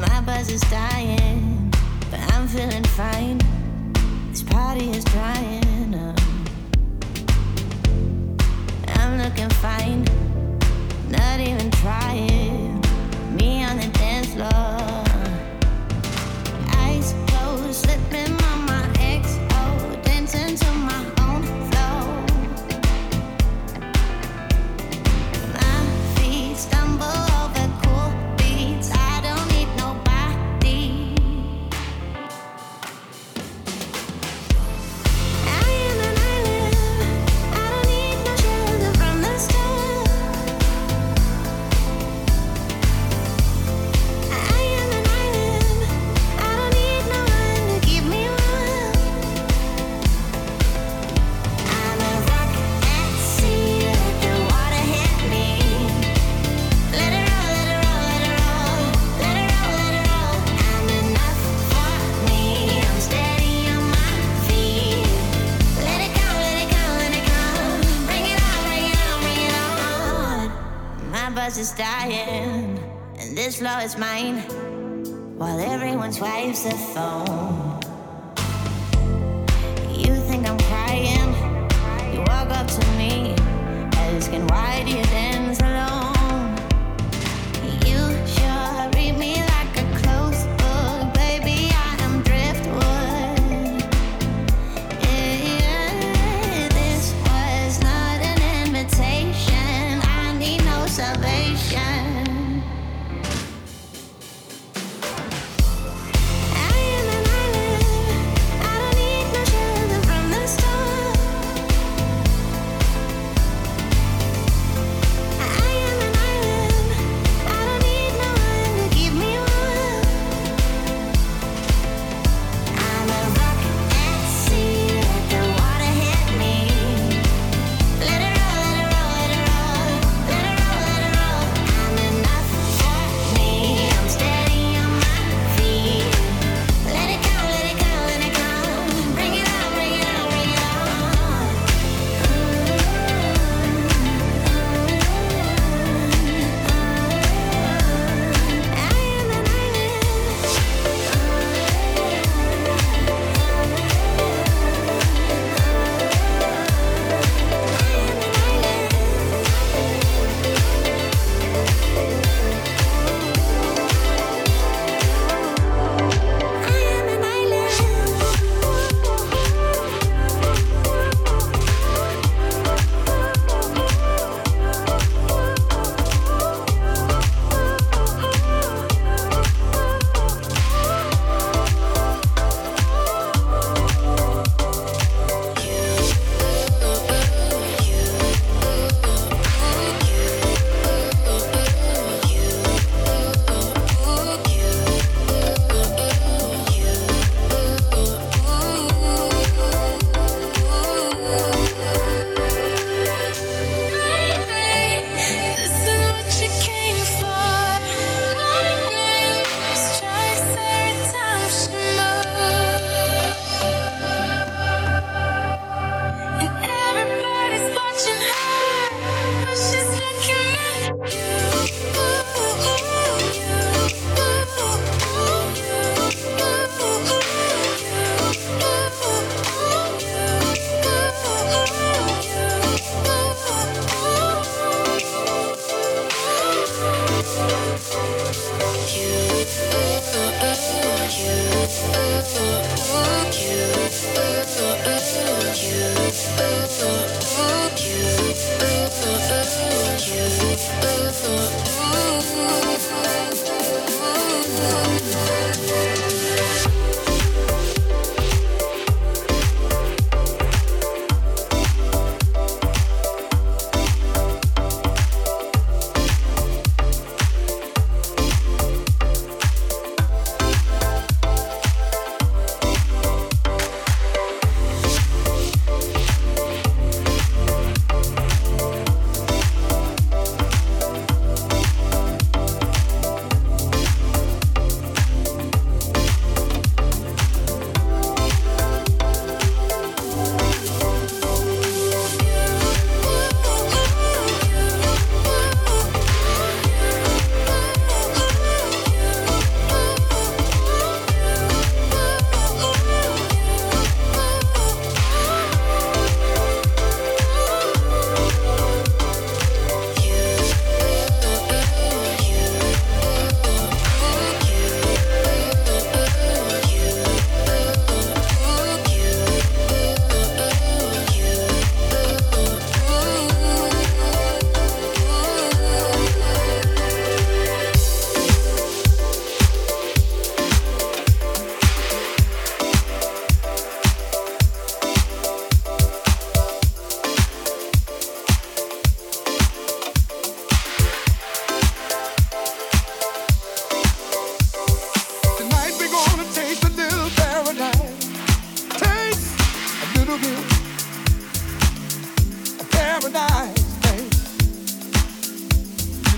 My buzz is dying, but I'm feeling fine. This party is drying. I'm looking fine crying is mine while everyone's waves are phone.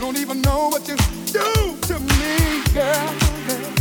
don't even know what you do to me, girl.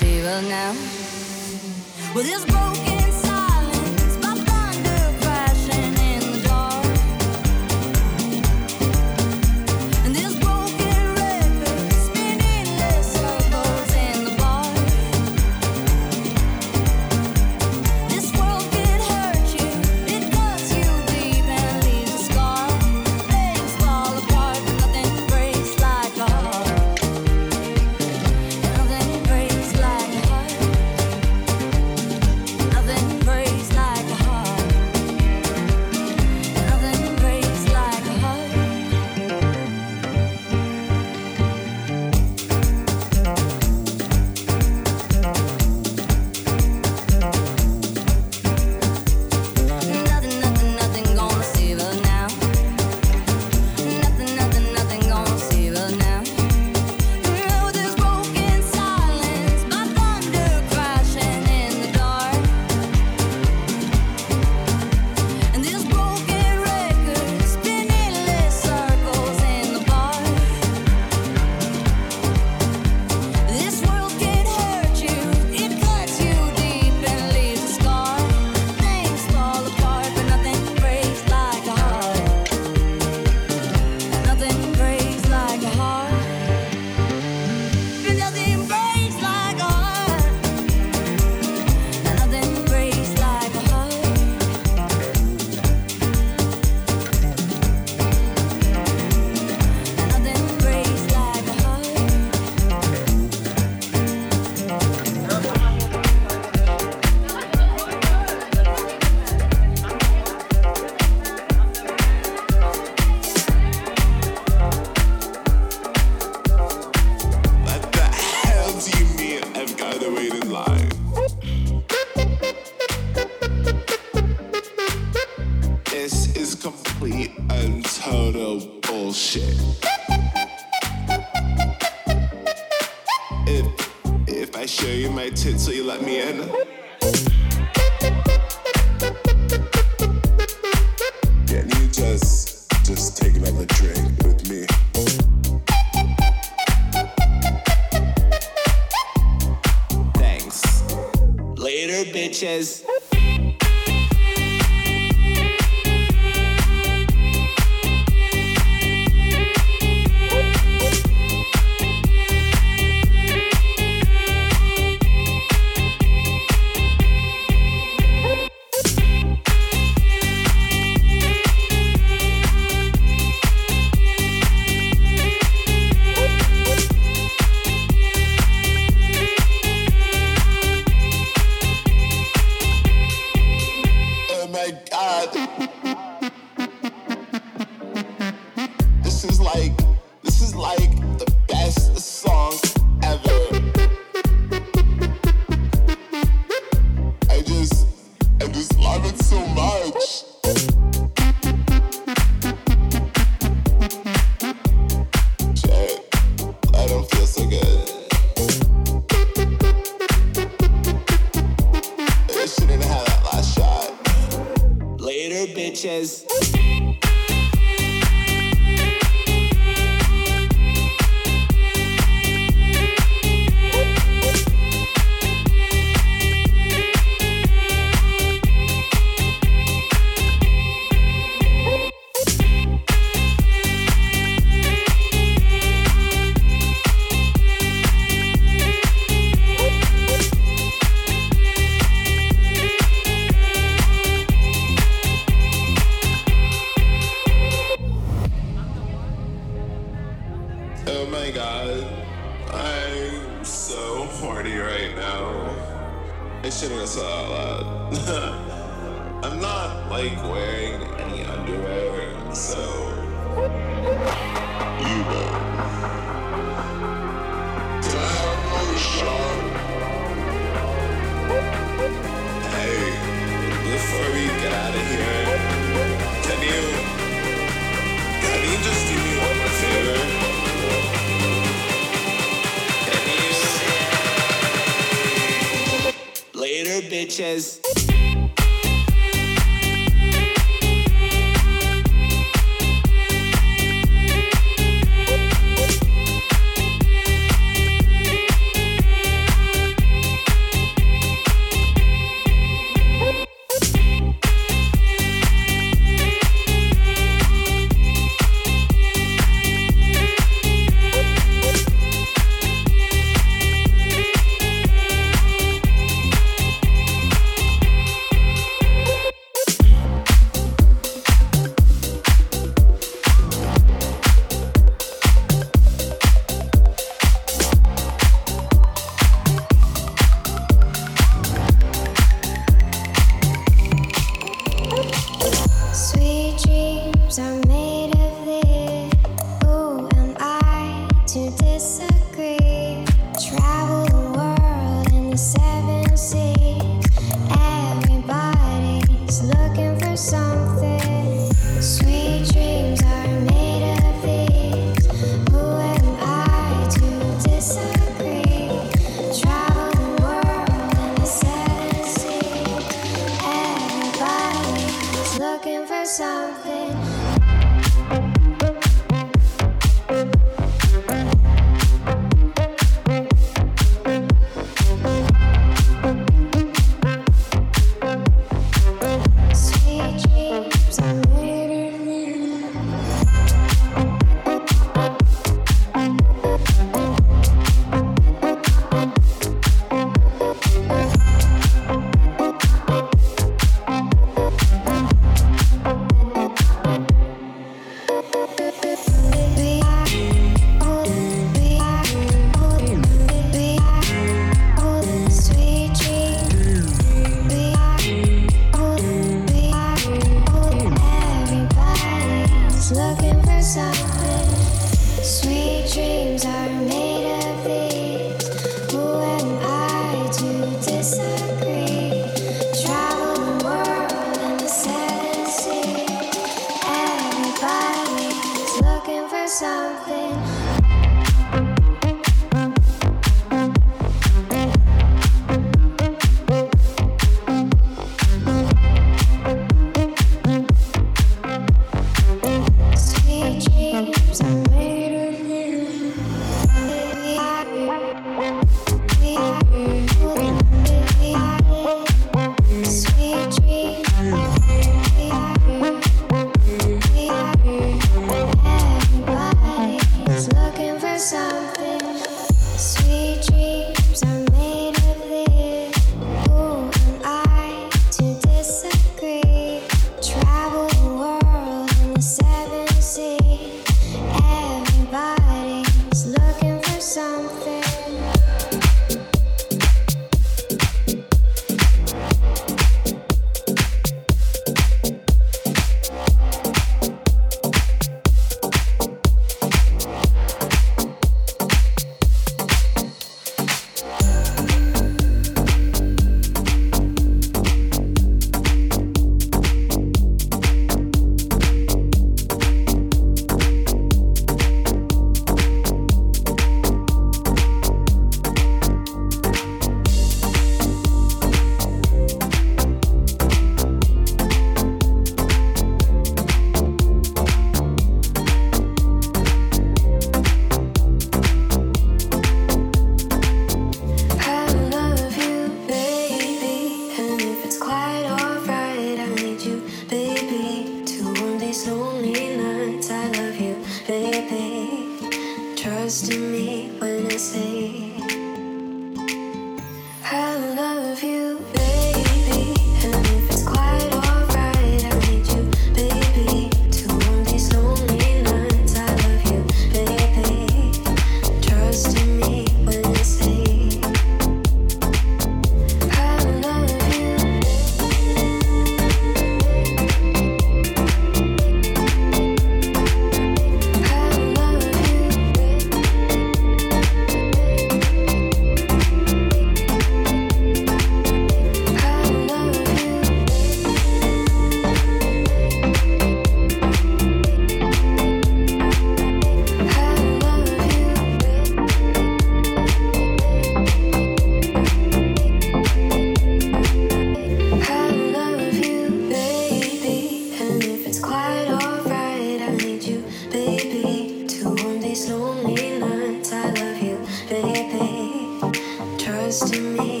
to me.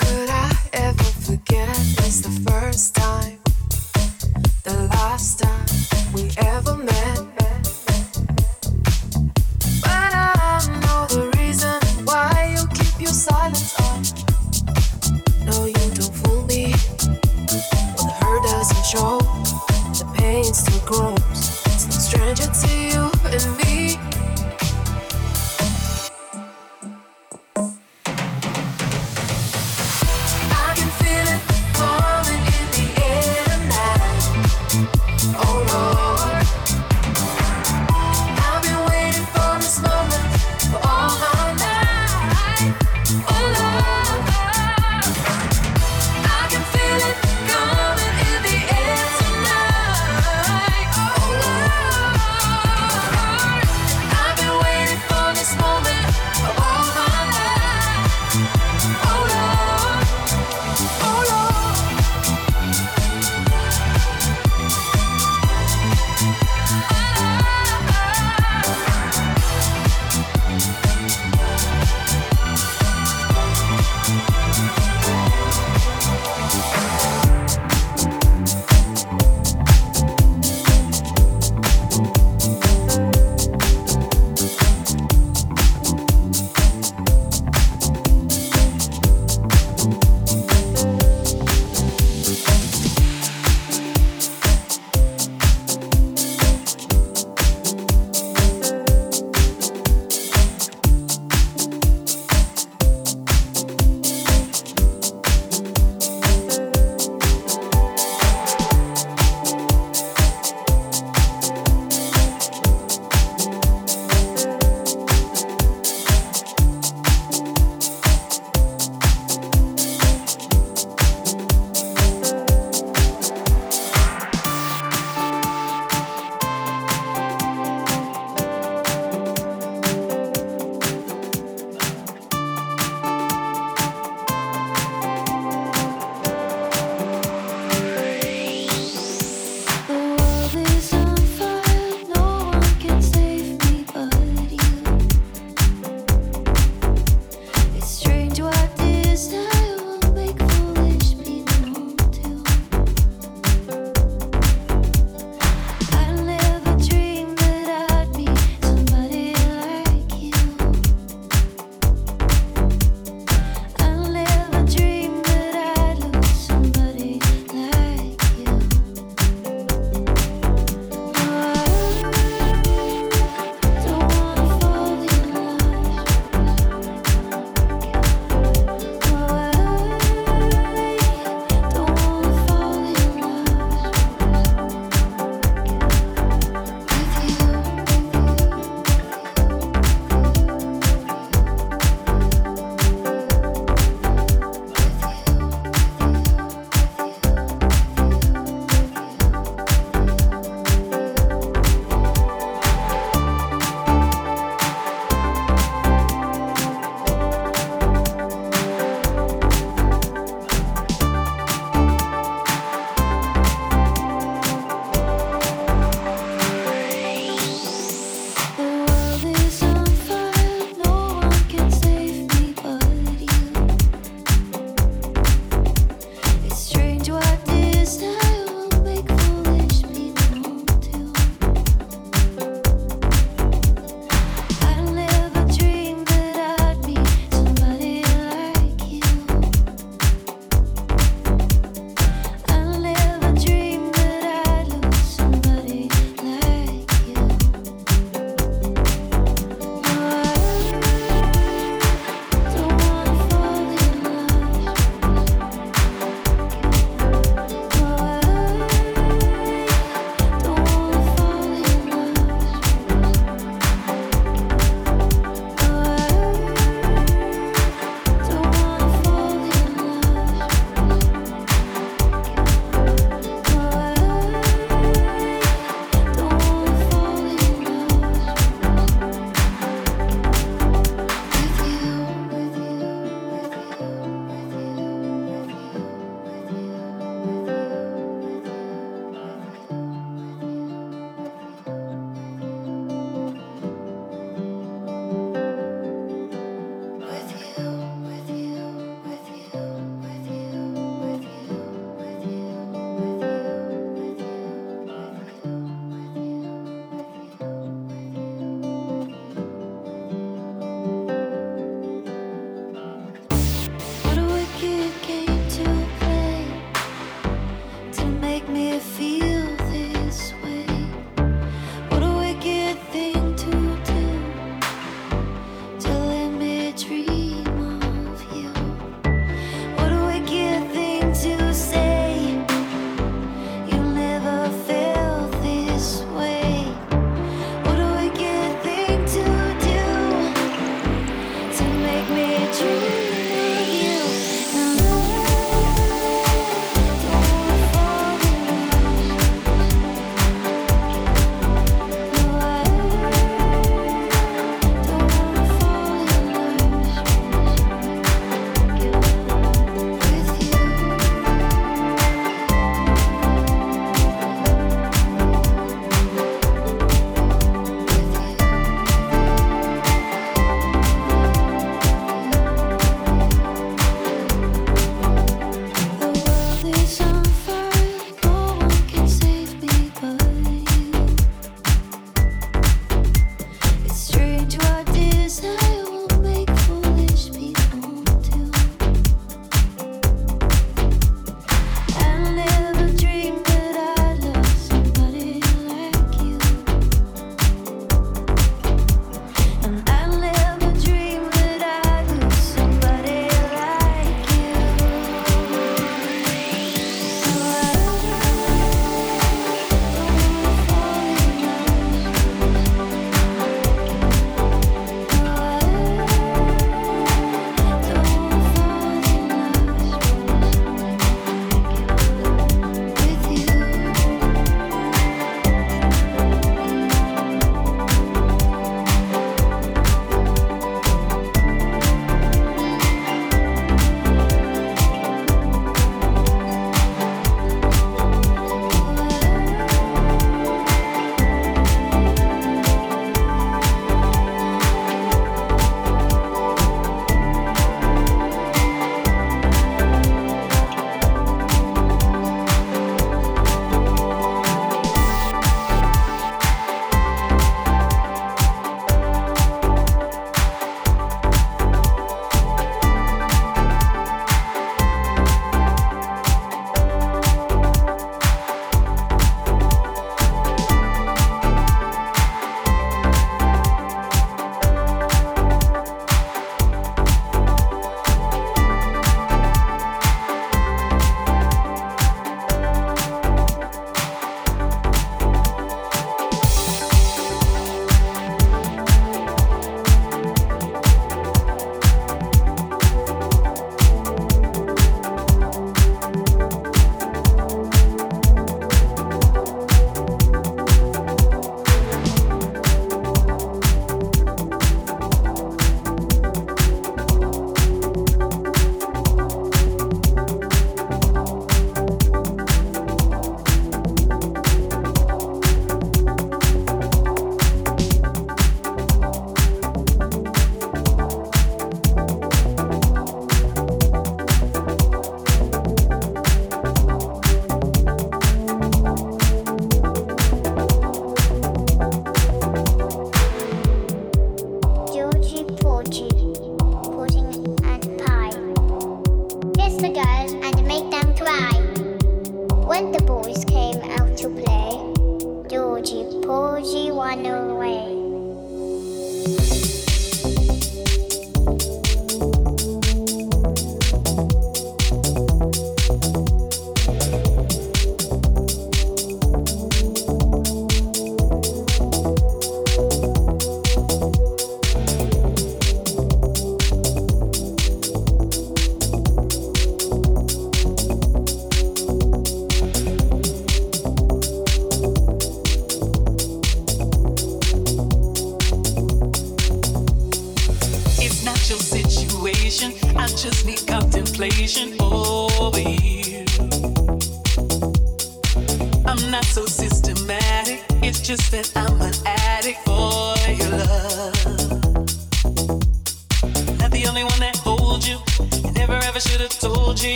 Could I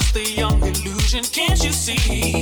Said Joe